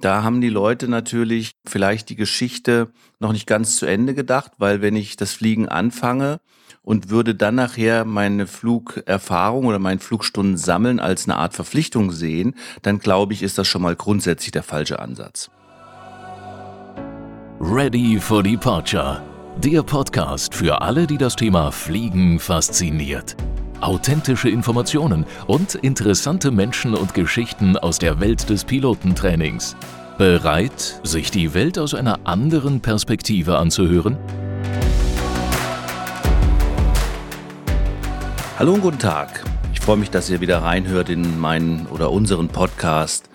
Da haben die Leute natürlich vielleicht die Geschichte noch nicht ganz zu Ende gedacht, weil wenn ich das Fliegen anfange und würde dann nachher meine Flugerfahrung oder meinen Flugstunden sammeln als eine Art Verpflichtung sehen, dann glaube ich, ist das schon mal grundsätzlich der falsche Ansatz. Ready for Departure. Der Podcast für alle, die das Thema Fliegen fasziniert. Authentische Informationen und interessante Menschen und Geschichten aus der Welt des Pilotentrainings. Bereit, sich die Welt aus einer anderen Perspektive anzuhören? Hallo und guten Tag. Ich freue mich, dass ihr wieder reinhört in meinen oder unseren Podcast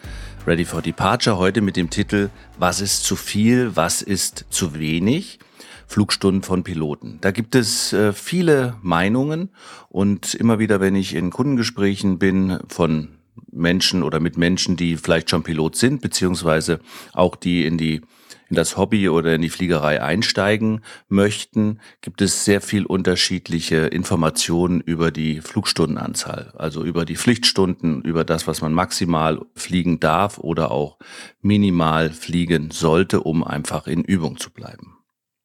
Ready for Departure. Heute mit dem Titel Was ist zu viel, was ist zu wenig? Flugstunden von Piloten. Da gibt es äh, viele Meinungen und immer wieder, wenn ich in Kundengesprächen bin von Menschen oder mit Menschen, die vielleicht schon Pilot sind, beziehungsweise auch die in die in das Hobby oder in die Fliegerei einsteigen möchten, gibt es sehr viel unterschiedliche Informationen über die Flugstundenanzahl, also über die Pflichtstunden, über das, was man maximal fliegen darf oder auch minimal fliegen sollte, um einfach in Übung zu bleiben.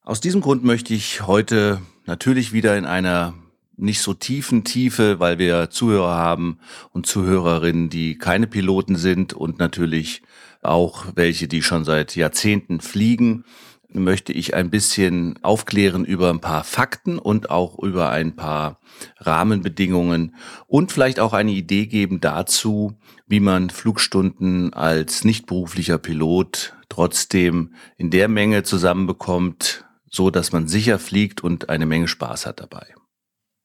Aus diesem Grund möchte ich heute natürlich wieder in einer nicht so tiefen Tiefe, weil wir Zuhörer haben und Zuhörerinnen, die keine Piloten sind und natürlich auch welche, die schon seit Jahrzehnten fliegen, möchte ich ein bisschen aufklären über ein paar Fakten und auch über ein paar Rahmenbedingungen und vielleicht auch eine Idee geben dazu, wie man Flugstunden als nicht beruflicher Pilot trotzdem in der Menge zusammenbekommt, so dass man sicher fliegt und eine Menge Spaß hat dabei.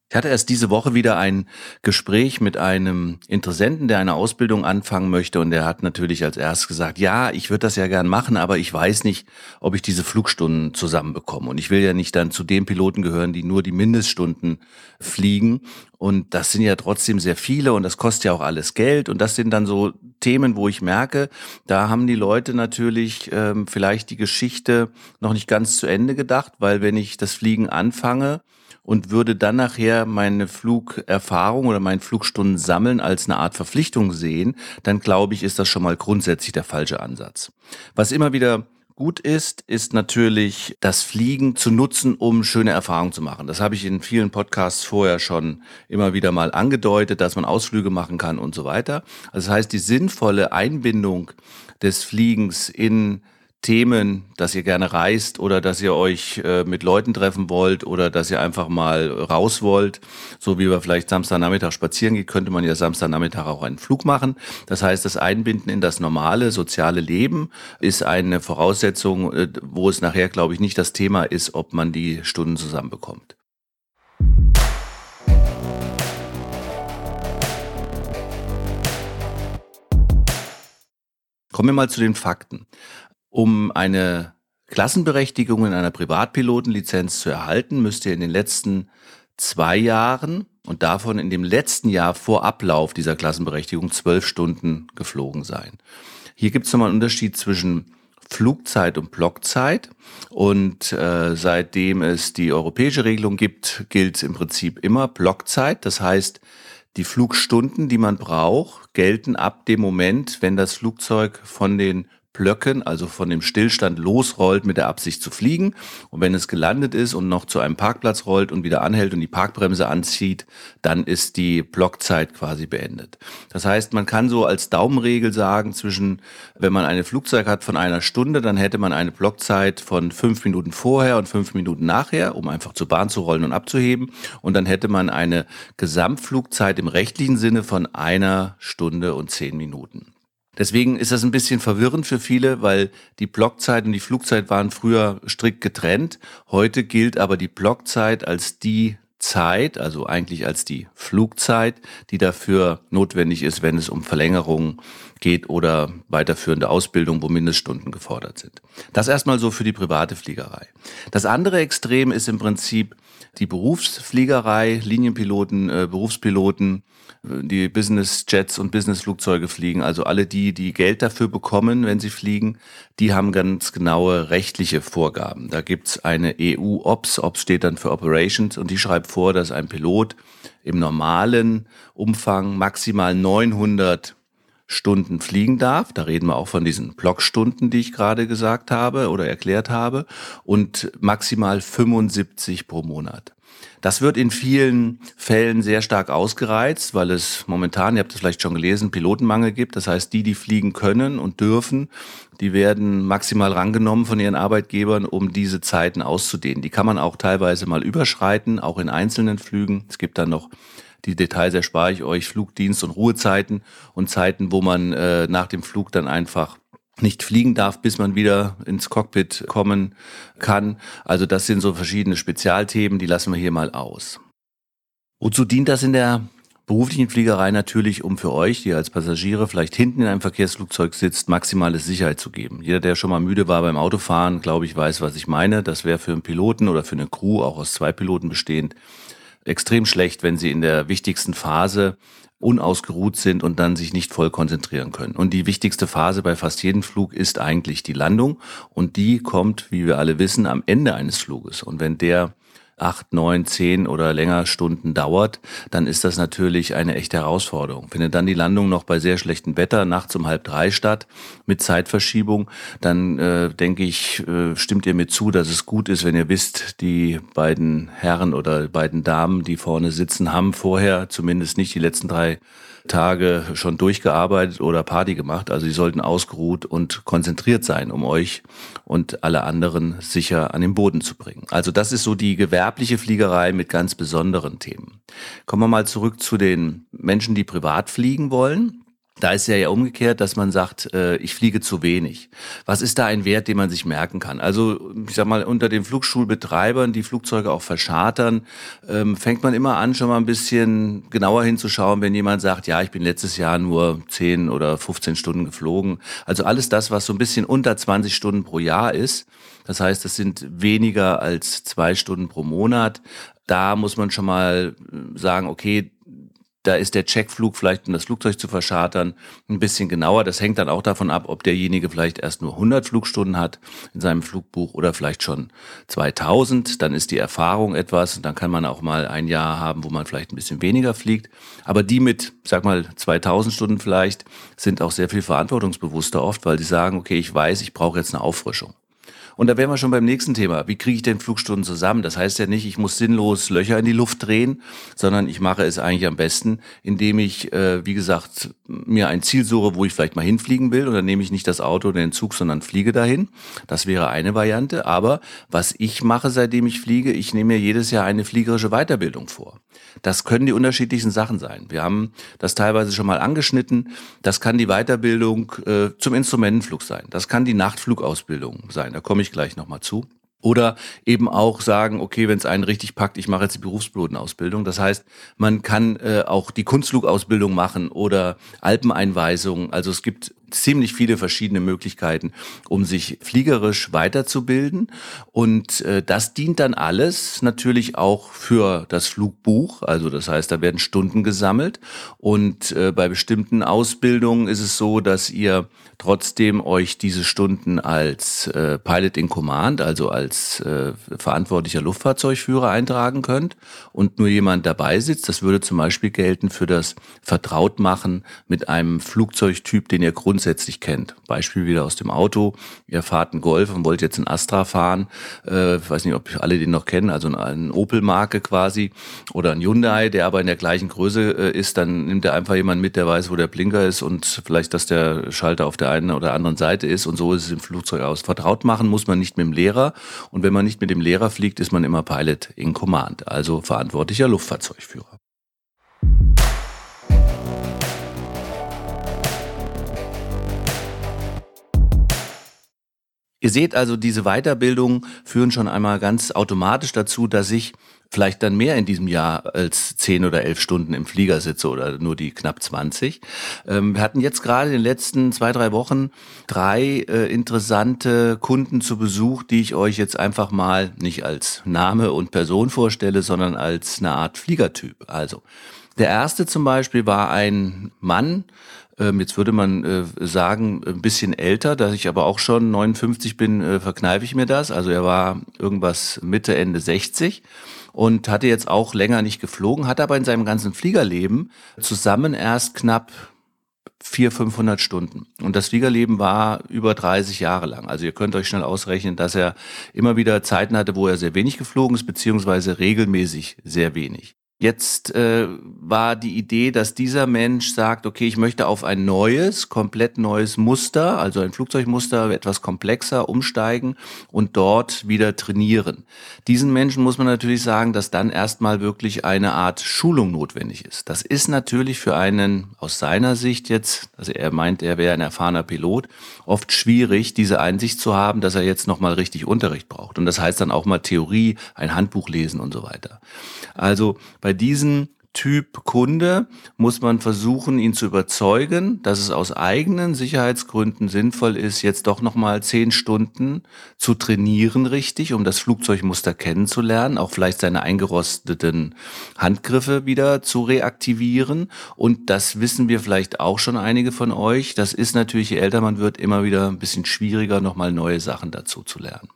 Ich hatte erst diese Woche wieder ein Gespräch mit einem Interessenten, der eine Ausbildung anfangen möchte. Und der hat natürlich als erstes gesagt, ja, ich würde das ja gern machen, aber ich weiß nicht, ob ich diese Flugstunden zusammenbekomme. Und ich will ja nicht dann zu den Piloten gehören, die nur die Mindeststunden fliegen. Und das sind ja trotzdem sehr viele und das kostet ja auch alles Geld. Und das sind dann so Themen, wo ich merke, da haben die Leute natürlich ähm, vielleicht die Geschichte noch nicht ganz zu Ende gedacht, weil wenn ich das Fliegen anfange, und würde dann nachher meine Flugerfahrung oder meinen Flugstunden sammeln als eine Art Verpflichtung sehen, dann glaube ich, ist das schon mal grundsätzlich der falsche Ansatz. Was immer wieder gut ist, ist natürlich das Fliegen zu nutzen, um schöne Erfahrungen zu machen. Das habe ich in vielen Podcasts vorher schon immer wieder mal angedeutet, dass man Ausflüge machen kann und so weiter. Also das heißt, die sinnvolle Einbindung des Fliegens in Themen, dass ihr gerne reist oder dass ihr euch äh, mit Leuten treffen wollt oder dass ihr einfach mal raus wollt, so wie wir vielleicht Samstagnachmittag spazieren geht, könnte man ja Samstagnachmittag auch einen Flug machen. Das heißt, das Einbinden in das normale soziale Leben ist eine Voraussetzung, äh, wo es nachher, glaube ich, nicht das Thema ist, ob man die Stunden zusammenbekommt. Kommen wir mal zu den Fakten. Um eine Klassenberechtigung in einer Privatpilotenlizenz zu erhalten, müsst ihr in den letzten zwei Jahren und davon in dem letzten Jahr vor Ablauf dieser Klassenberechtigung zwölf Stunden geflogen sein. Hier gibt es nochmal einen Unterschied zwischen Flugzeit und Blockzeit. Und äh, seitdem es die europäische Regelung gibt, gilt im Prinzip immer Blockzeit. Das heißt, die Flugstunden, die man braucht, gelten ab dem Moment, wenn das Flugzeug von den Blöcken, also von dem Stillstand losrollt mit der Absicht zu fliegen. Und wenn es gelandet ist und noch zu einem Parkplatz rollt und wieder anhält und die Parkbremse anzieht, dann ist die Blockzeit quasi beendet. Das heißt, man kann so als Daumenregel sagen, zwischen, wenn man eine Flugzeug hat von einer Stunde, dann hätte man eine Blockzeit von fünf Minuten vorher und fünf Minuten nachher, um einfach zur Bahn zu rollen und abzuheben. Und dann hätte man eine Gesamtflugzeit im rechtlichen Sinne von einer Stunde und zehn Minuten. Deswegen ist das ein bisschen verwirrend für viele, weil die Blockzeit und die Flugzeit waren früher strikt getrennt. Heute gilt aber die Blockzeit als die Zeit, also eigentlich als die Flugzeit, die dafür notwendig ist, wenn es um Verlängerungen geht oder weiterführende Ausbildung, wo Mindeststunden gefordert sind. Das erstmal so für die private Fliegerei. Das andere Extrem ist im Prinzip die Berufsfliegerei, Linienpiloten, äh, Berufspiloten, die Business-Jets und Business-Flugzeuge fliegen, also alle die, die Geld dafür bekommen, wenn sie fliegen, die haben ganz genaue rechtliche Vorgaben. Da gibt's eine EU-OPS, OPS steht dann für Operations, und die schreibt vor, dass ein Pilot im normalen Umfang maximal 900 Stunden fliegen darf. Da reden wir auch von diesen Blockstunden, die ich gerade gesagt habe oder erklärt habe. Und maximal 75 pro Monat. Das wird in vielen Fällen sehr stark ausgereizt, weil es momentan, ihr habt es vielleicht schon gelesen, Pilotenmangel gibt. Das heißt, die, die fliegen können und dürfen, die werden maximal rangenommen von ihren Arbeitgebern, um diese Zeiten auszudehnen. Die kann man auch teilweise mal überschreiten, auch in einzelnen Flügen. Es gibt dann noch die Details erspare ich euch, Flugdienst und Ruhezeiten und Zeiten, wo man äh, nach dem Flug dann einfach nicht fliegen darf, bis man wieder ins Cockpit kommen kann. Also das sind so verschiedene Spezialthemen, die lassen wir hier mal aus. Wozu dient das in der beruflichen Fliegerei natürlich, um für euch, die als Passagiere vielleicht hinten in einem Verkehrsflugzeug sitzt, maximale Sicherheit zu geben. Jeder, der schon mal müde war beim Autofahren, glaube ich, weiß, was ich meine. Das wäre für einen Piloten oder für eine Crew, auch aus zwei Piloten bestehend, extrem schlecht, wenn sie in der wichtigsten Phase unausgeruht sind und dann sich nicht voll konzentrieren können. Und die wichtigste Phase bei fast jedem Flug ist eigentlich die Landung und die kommt, wie wir alle wissen, am Ende eines Fluges. Und wenn der acht, neun, zehn oder länger Stunden dauert, dann ist das natürlich eine echte Herausforderung. Findet dann die Landung noch bei sehr schlechtem Wetter nachts um halb drei statt mit Zeitverschiebung, dann äh, denke ich, äh, stimmt ihr mir zu, dass es gut ist, wenn ihr wisst, die beiden Herren oder beiden Damen, die vorne sitzen, haben vorher zumindest nicht die letzten drei Tage schon durchgearbeitet oder Party gemacht. Also sie sollten ausgeruht und konzentriert sein, um euch und alle anderen sicher an den Boden zu bringen. Also das ist so die gewerbliche Fliegerei mit ganz besonderen Themen. Kommen wir mal zurück zu den Menschen, die privat fliegen wollen. Da ist ja ja umgekehrt, dass man sagt, äh, ich fliege zu wenig. Was ist da ein Wert, den man sich merken kann? Also ich sag mal, unter den Flugschulbetreibern, die Flugzeuge auch verschartern, ähm, fängt man immer an, schon mal ein bisschen genauer hinzuschauen, wenn jemand sagt, ja, ich bin letztes Jahr nur 10 oder 15 Stunden geflogen. Also alles das, was so ein bisschen unter 20 Stunden pro Jahr ist. Das heißt, das sind weniger als zwei Stunden pro Monat. Da muss man schon mal sagen, okay, da ist der Checkflug vielleicht, um das Flugzeug zu verschartern, ein bisschen genauer. Das hängt dann auch davon ab, ob derjenige vielleicht erst nur 100 Flugstunden hat in seinem Flugbuch oder vielleicht schon 2000. Dann ist die Erfahrung etwas und dann kann man auch mal ein Jahr haben, wo man vielleicht ein bisschen weniger fliegt. Aber die mit, sag mal, 2000 Stunden vielleicht, sind auch sehr viel verantwortungsbewusster oft, weil sie sagen, okay, ich weiß, ich brauche jetzt eine Auffrischung. Und da wären wir schon beim nächsten Thema. Wie kriege ich denn Flugstunden zusammen? Das heißt ja nicht, ich muss sinnlos Löcher in die Luft drehen, sondern ich mache es eigentlich am besten, indem ich, äh, wie gesagt, mir ein Ziel suche, wo ich vielleicht mal hinfliegen will. Und dann nehme ich nicht das Auto oder den Zug, sondern fliege dahin. Das wäre eine Variante. Aber was ich mache, seitdem ich fliege, ich nehme mir jedes Jahr eine fliegerische Weiterbildung vor. Das können die unterschiedlichsten Sachen sein. Wir haben das teilweise schon mal angeschnitten. Das kann die Weiterbildung äh, zum Instrumentenflug sein. Das kann die Nachtflugausbildung sein. Da komme ich gleich nochmal zu. Oder eben auch sagen, okay, wenn es einen richtig packt, ich mache jetzt die Berufspilotenausbildung. Das heißt, man kann äh, auch die Kunstflugausbildung machen oder Alpeneinweisungen. Also es gibt ziemlich viele verschiedene Möglichkeiten, um sich fliegerisch weiterzubilden. Und äh, das dient dann alles natürlich auch für das Flugbuch. Also das heißt, da werden Stunden gesammelt. Und äh, bei bestimmten Ausbildungen ist es so, dass ihr trotzdem euch diese Stunden als äh, Pilot in Command, also als äh, verantwortlicher Luftfahrzeugführer eintragen könnt und nur jemand dabei sitzt. Das würde zum Beispiel gelten für das Vertrautmachen mit einem Flugzeugtyp, den ihr grundsätzlich grundsätzlich kennt. Beispiel wieder aus dem Auto. Ihr fahrt einen Golf und wollt jetzt einen Astra fahren. Äh, ich weiß nicht, ob alle den noch kennen, also eine Opel-Marke quasi oder ein Hyundai, der aber in der gleichen Größe äh, ist. Dann nimmt er einfach jemanden mit, der weiß, wo der Blinker ist und vielleicht, dass der Schalter auf der einen oder anderen Seite ist. Und so ist es im Flugzeug aus. Vertraut machen muss man nicht mit dem Lehrer. Und wenn man nicht mit dem Lehrer fliegt, ist man immer Pilot in Command, also verantwortlicher Luftfahrzeugführer. Ihr seht also, diese Weiterbildungen führen schon einmal ganz automatisch dazu, dass ich vielleicht dann mehr in diesem Jahr als zehn oder elf Stunden im Flieger sitze oder nur die knapp 20. Ähm, wir hatten jetzt gerade in den letzten zwei, drei Wochen drei äh, interessante Kunden zu Besuch, die ich euch jetzt einfach mal nicht als Name und Person vorstelle, sondern als eine Art Fliegertyp. Also, der erste zum Beispiel war ein Mann, jetzt würde man äh, sagen, ein bisschen älter, da ich aber auch schon 59 bin, äh, verkneife ich mir das. Also er war irgendwas Mitte, Ende 60 und hatte jetzt auch länger nicht geflogen, hat aber in seinem ganzen Fliegerleben zusammen erst knapp 400, 500 Stunden. Und das Fliegerleben war über 30 Jahre lang. Also ihr könnt euch schnell ausrechnen, dass er immer wieder Zeiten hatte, wo er sehr wenig geflogen ist, beziehungsweise regelmäßig sehr wenig. Jetzt äh, war die Idee, dass dieser Mensch sagt, okay, ich möchte auf ein neues, komplett neues Muster, also ein Flugzeugmuster, etwas komplexer umsteigen und dort wieder trainieren. Diesen Menschen muss man natürlich sagen, dass dann erstmal wirklich eine Art Schulung notwendig ist. Das ist natürlich für einen aus seiner Sicht jetzt, also er meint, er wäre ein erfahrener Pilot, oft schwierig, diese Einsicht zu haben, dass er jetzt nochmal richtig Unterricht braucht. Und das heißt dann auch mal Theorie, ein Handbuch lesen und so weiter. Also bei diesen Typ Kunde muss man versuchen, ihn zu überzeugen, dass es aus eigenen Sicherheitsgründen sinnvoll ist, jetzt doch nochmal zehn Stunden zu trainieren, richtig, um das Flugzeugmuster kennenzulernen, auch vielleicht seine eingerosteten Handgriffe wieder zu reaktivieren. Und das wissen wir vielleicht auch schon einige von euch. Das ist natürlich, je älter man wird, immer wieder ein bisschen schwieriger, nochmal neue Sachen dazu zu lernen.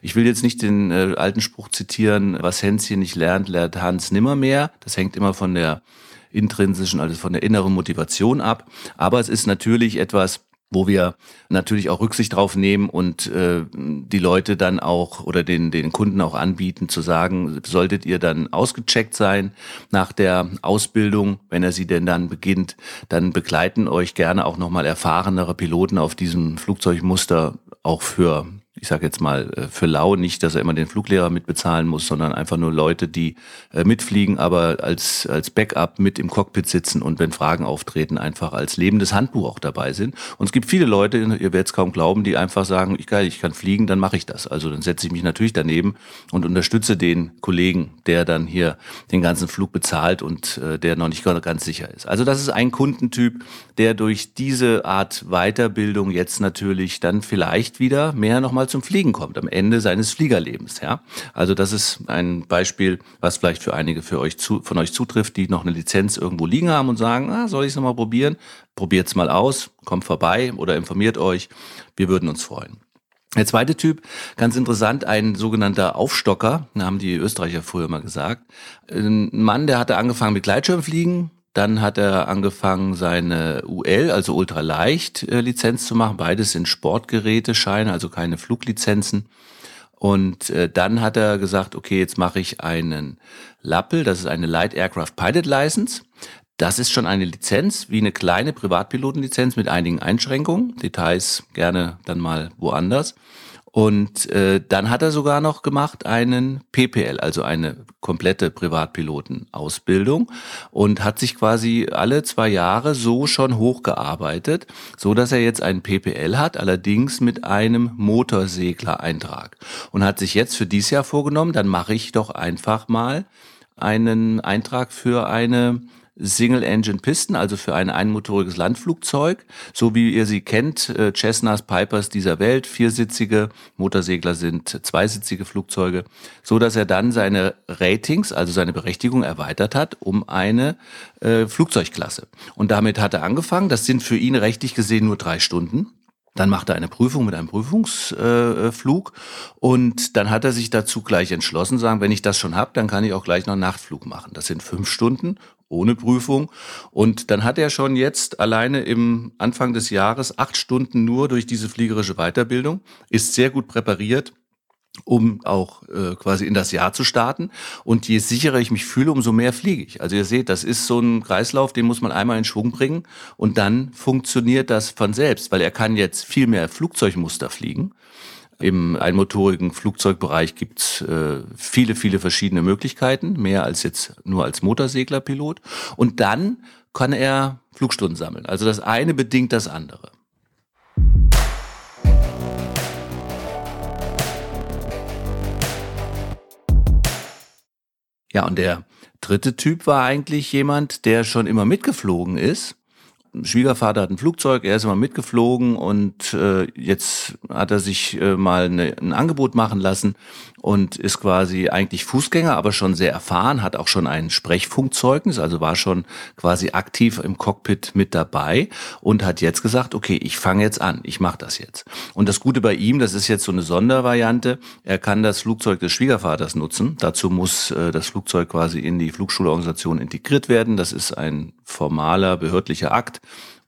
Ich will jetzt nicht den äh, alten Spruch zitieren, was Hänschen nicht lernt, lernt Hans nimmermehr. Das hängt immer von der intrinsischen, also von der inneren Motivation ab. Aber es ist natürlich etwas, wo wir natürlich auch Rücksicht drauf nehmen und äh, die Leute dann auch oder den, den Kunden auch anbieten zu sagen, solltet ihr dann ausgecheckt sein nach der Ausbildung, wenn er sie denn dann beginnt, dann begleiten euch gerne auch nochmal erfahrenere Piloten auf diesem Flugzeugmuster auch für ich sage jetzt mal, äh, für lau nicht, dass er immer den Fluglehrer mitbezahlen muss, sondern einfach nur Leute, die äh, mitfliegen, aber als, als Backup mit im Cockpit sitzen und wenn Fragen auftreten, einfach als lebendes Handbuch auch dabei sind. Und es gibt viele Leute, ihr werdet es kaum glauben, die einfach sagen, ich geil, ich kann fliegen, dann mache ich das. Also dann setze ich mich natürlich daneben und unterstütze den Kollegen, der dann hier den ganzen Flug bezahlt und äh, der noch nicht ganz sicher ist. Also das ist ein Kundentyp, der durch diese Art Weiterbildung jetzt natürlich dann vielleicht wieder mehr nochmal mal zum Fliegen kommt, am Ende seines Fliegerlebens. Ja? Also das ist ein Beispiel, was vielleicht für einige für euch zu, von euch zutrifft, die noch eine Lizenz irgendwo liegen haben und sagen, ah, soll ich es nochmal probieren? Probiert es mal aus, kommt vorbei oder informiert euch. Wir würden uns freuen. Der zweite Typ, ganz interessant, ein sogenannter Aufstocker, haben die Österreicher früher mal gesagt. Ein Mann, der hatte angefangen mit Gleitschirmfliegen, dann hat er angefangen, seine UL, also Ultraleicht äh, Lizenz zu machen. Beides sind Sportgerätescheine, also keine Fluglizenzen. Und äh, dann hat er gesagt, okay, jetzt mache ich einen Lappel, das ist eine Light Aircraft Pilot License. Das ist schon eine Lizenz, wie eine kleine Privatpilotenlizenz mit einigen Einschränkungen. Details gerne dann mal woanders. Und äh, dann hat er sogar noch gemacht einen PPL, also eine komplette Privatpilotenausbildung und hat sich quasi alle zwei Jahre so schon hochgearbeitet, so dass er jetzt einen PPL hat, allerdings mit einem Motorsegler-Eintrag und hat sich jetzt für dieses Jahr vorgenommen, dann mache ich doch einfach mal einen Eintrag für eine Single-Engine-Pisten, also für ein einmotoriges Landflugzeug, so wie ihr sie kennt, äh, Cessnas, Pipers dieser Welt, viersitzige Motorsegler sind zweisitzige Flugzeuge, so dass er dann seine Ratings, also seine Berechtigung erweitert hat um eine äh, Flugzeugklasse. Und damit hat er angefangen. Das sind für ihn rechtlich gesehen nur drei Stunden. Dann macht er eine Prüfung mit einem Prüfungsflug äh, und dann hat er sich dazu gleich entschlossen, sagen, wenn ich das schon habe, dann kann ich auch gleich noch einen Nachtflug machen. Das sind fünf Stunden ohne Prüfung. Und dann hat er schon jetzt alleine im Anfang des Jahres acht Stunden nur durch diese fliegerische Weiterbildung, ist sehr gut präpariert um auch äh, quasi in das Jahr zu starten. Und je sicherer ich mich fühle, umso mehr fliege ich. Also ihr seht, das ist so ein Kreislauf, den muss man einmal in Schwung bringen und dann funktioniert das von selbst, weil er kann jetzt viel mehr Flugzeugmuster fliegen. Im einmotorigen Flugzeugbereich gibt's äh, viele, viele verschiedene Möglichkeiten, mehr als jetzt nur als Motorseglerpilot. Und dann kann er Flugstunden sammeln. Also das eine bedingt das andere. Ja, und der dritte Typ war eigentlich jemand, der schon immer mitgeflogen ist Schwiegervater hat ein Flugzeug, er ist immer mitgeflogen und äh, jetzt hat er sich äh, mal eine, ein Angebot machen lassen und ist quasi eigentlich Fußgänger, aber schon sehr erfahren, hat auch schon ein Sprechfunkzeugnis, also war schon quasi aktiv im Cockpit mit dabei und hat jetzt gesagt, okay, ich fange jetzt an, ich mache das jetzt. Und das Gute bei ihm, das ist jetzt so eine Sondervariante, er kann das Flugzeug des Schwiegervaters nutzen. Dazu muss äh, das Flugzeug quasi in die Flugschulorganisation integriert werden. Das ist ein formaler behördlicher Akt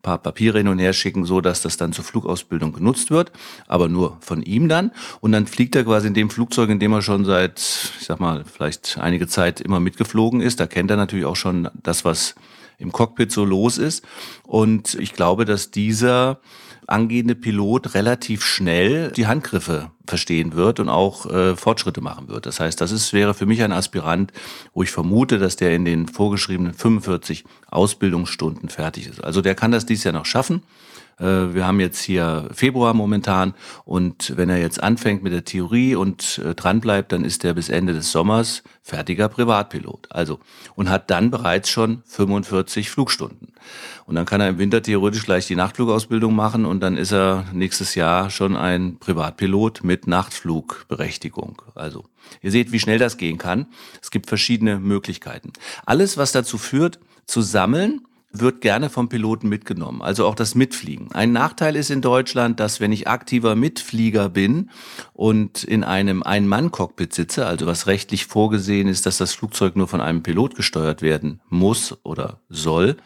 paar Papiere hin und her schicken, so dass das dann zur Flugausbildung genutzt wird, aber nur von ihm dann. Und dann fliegt er quasi in dem Flugzeug, in dem er schon seit, ich sag mal, vielleicht einige Zeit immer mitgeflogen ist. Da kennt er natürlich auch schon das, was im Cockpit so los ist. Und ich glaube, dass dieser angehende Pilot relativ schnell die Handgriffe verstehen wird und auch äh, Fortschritte machen wird. Das heißt, das ist, wäre für mich ein Aspirant, wo ich vermute, dass der in den vorgeschriebenen 45 Ausbildungsstunden fertig ist. Also der kann das dies Jahr noch schaffen. Äh, wir haben jetzt hier Februar momentan und wenn er jetzt anfängt mit der Theorie und äh, dranbleibt, dann ist er bis Ende des Sommers fertiger Privatpilot. Also und hat dann bereits schon 45 Flugstunden. Und dann kann er im Winter theoretisch gleich die Nachtflugausbildung machen und dann ist er nächstes Jahr schon ein Privatpilot mit Nachtflugberechtigung. Also ihr seht, wie schnell das gehen kann. Es gibt verschiedene Möglichkeiten. Alles, was dazu führt, zu sammeln, wird gerne vom Piloten mitgenommen, also auch das Mitfliegen. Ein Nachteil ist in Deutschland, dass wenn ich aktiver Mitflieger bin und in einem Ein-Mann-Cockpit sitze, also was rechtlich vorgesehen ist, dass das Flugzeug nur von einem Pilot gesteuert werden muss oder soll,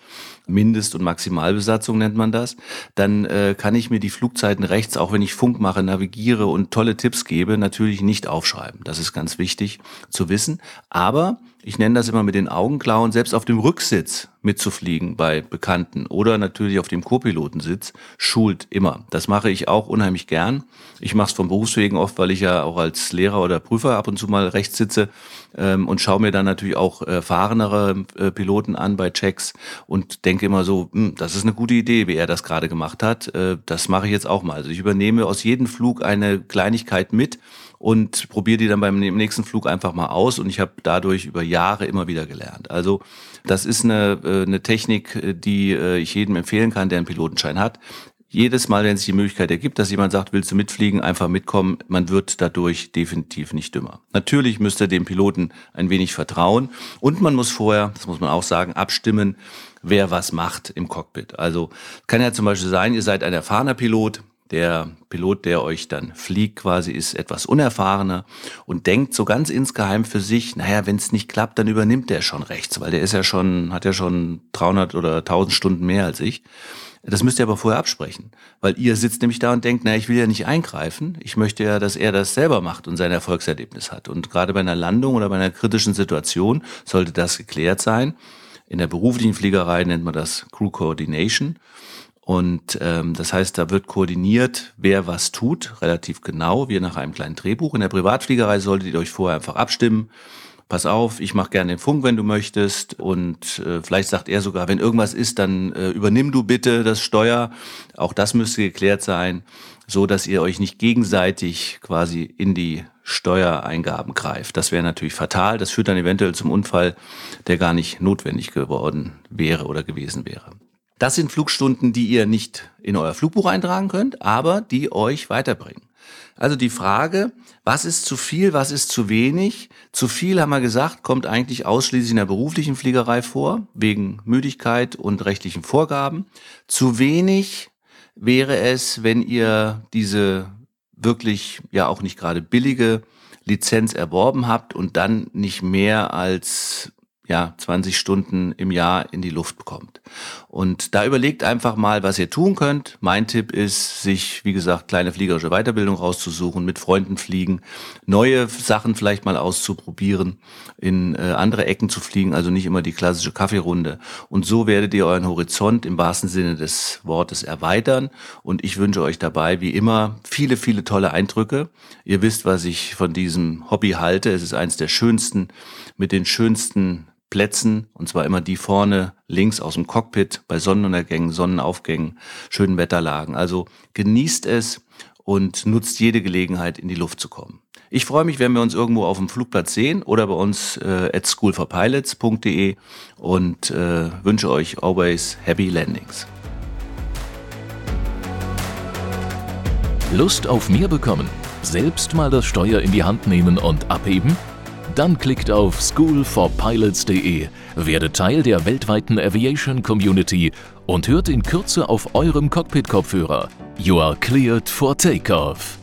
Mindest- und Maximalbesatzung nennt man das, dann äh, kann ich mir die Flugzeiten rechts, auch wenn ich Funk mache, navigiere und tolle Tipps gebe, natürlich nicht aufschreiben. Das ist ganz wichtig zu wissen. Aber ich nenne das immer mit den Augenklauen, selbst auf dem Rücksitz mitzufliegen bei Bekannten oder natürlich auf dem Co-Pilotensitz, schult immer. Das mache ich auch unheimlich gern. Ich mache es vom Berufswegen oft, weil ich ja auch als Lehrer oder Prüfer ab und zu mal rechts sitze ähm, und schaue mir dann natürlich auch erfahrenere äh, Piloten an bei Checks und denke immer so, hm, das ist eine gute Idee, wie er das gerade gemacht hat. Äh, das mache ich jetzt auch mal. Also ich übernehme aus jedem Flug eine Kleinigkeit mit und probiere die dann beim nächsten Flug einfach mal aus und ich habe dadurch über Jahre immer wieder gelernt. Also das ist eine, äh, eine Technik, äh, die ich jedem empfehlen kann, der einen Pilotenschein hat. Jedes Mal, wenn sich die Möglichkeit ergibt, dass jemand sagt, willst du mitfliegen, einfach mitkommen, man wird dadurch definitiv nicht dümmer. Natürlich müsste dem Piloten ein wenig vertrauen und man muss vorher, das muss man auch sagen, abstimmen, wer was macht im Cockpit. Also kann ja zum Beispiel sein, ihr seid ein erfahrener Pilot, der Pilot, der euch dann fliegt, quasi ist etwas unerfahrener und denkt so ganz insgeheim für sich, naja, wenn es nicht klappt, dann übernimmt der schon rechts, weil der ist ja schon, hat ja schon 300 oder 1000 Stunden mehr als ich. Das müsst ihr aber vorher absprechen, weil ihr sitzt nämlich da und denkt, na, ich will ja nicht eingreifen. Ich möchte ja, dass er das selber macht und sein Erfolgserlebnis hat. Und gerade bei einer Landung oder bei einer kritischen Situation sollte das geklärt sein. In der beruflichen Fliegerei nennt man das Crew Coordination. Und ähm, das heißt, da wird koordiniert, wer was tut, relativ genau, wie nach einem kleinen Drehbuch. In der Privatfliegerei solltet ihr euch vorher einfach abstimmen. Pass auf, ich mache gerne den Funk, wenn du möchtest. Und äh, vielleicht sagt er sogar, wenn irgendwas ist, dann äh, übernimm du bitte das Steuer. Auch das müsste geklärt sein, so dass ihr euch nicht gegenseitig quasi in die Steuereingaben greift. Das wäre natürlich fatal. Das führt dann eventuell zum Unfall, der gar nicht notwendig geworden wäre oder gewesen wäre. Das sind Flugstunden, die ihr nicht in euer Flugbuch eintragen könnt, aber die euch weiterbringen. Also die Frage, was ist zu viel, was ist zu wenig? Zu viel, haben wir gesagt, kommt eigentlich ausschließlich in der beruflichen Fliegerei vor, wegen Müdigkeit und rechtlichen Vorgaben. Zu wenig wäre es, wenn ihr diese wirklich ja auch nicht gerade billige Lizenz erworben habt und dann nicht mehr als ja, 20 Stunden im Jahr in die Luft bekommt. Und da überlegt einfach mal, was ihr tun könnt. Mein Tipp ist, sich, wie gesagt, kleine fliegerische Weiterbildung rauszusuchen, mit Freunden fliegen, neue Sachen vielleicht mal auszuprobieren, in äh, andere Ecken zu fliegen, also nicht immer die klassische Kaffeerunde. Und so werdet ihr euren Horizont im wahrsten Sinne des Wortes erweitern. Und ich wünsche euch dabei, wie immer, viele, viele tolle Eindrücke. Ihr wisst, was ich von diesem Hobby halte. Es ist eines der schönsten, mit den schönsten Plätzen, und zwar immer die vorne links aus dem Cockpit bei Sonnenuntergängen, Sonnenaufgängen, schönen Wetterlagen. Also genießt es und nutzt jede Gelegenheit, in die Luft zu kommen. Ich freue mich, wenn wir uns irgendwo auf dem Flugplatz sehen oder bei uns äh, at schoolforpilots.de und äh, wünsche euch always happy landings. Lust auf mehr bekommen? Selbst mal das Steuer in die Hand nehmen und abheben? Dann klickt auf schoolforpilots.de, werdet Teil der weltweiten Aviation Community und hört in Kürze auf eurem Cockpit-Kopfhörer. You are cleared for takeoff.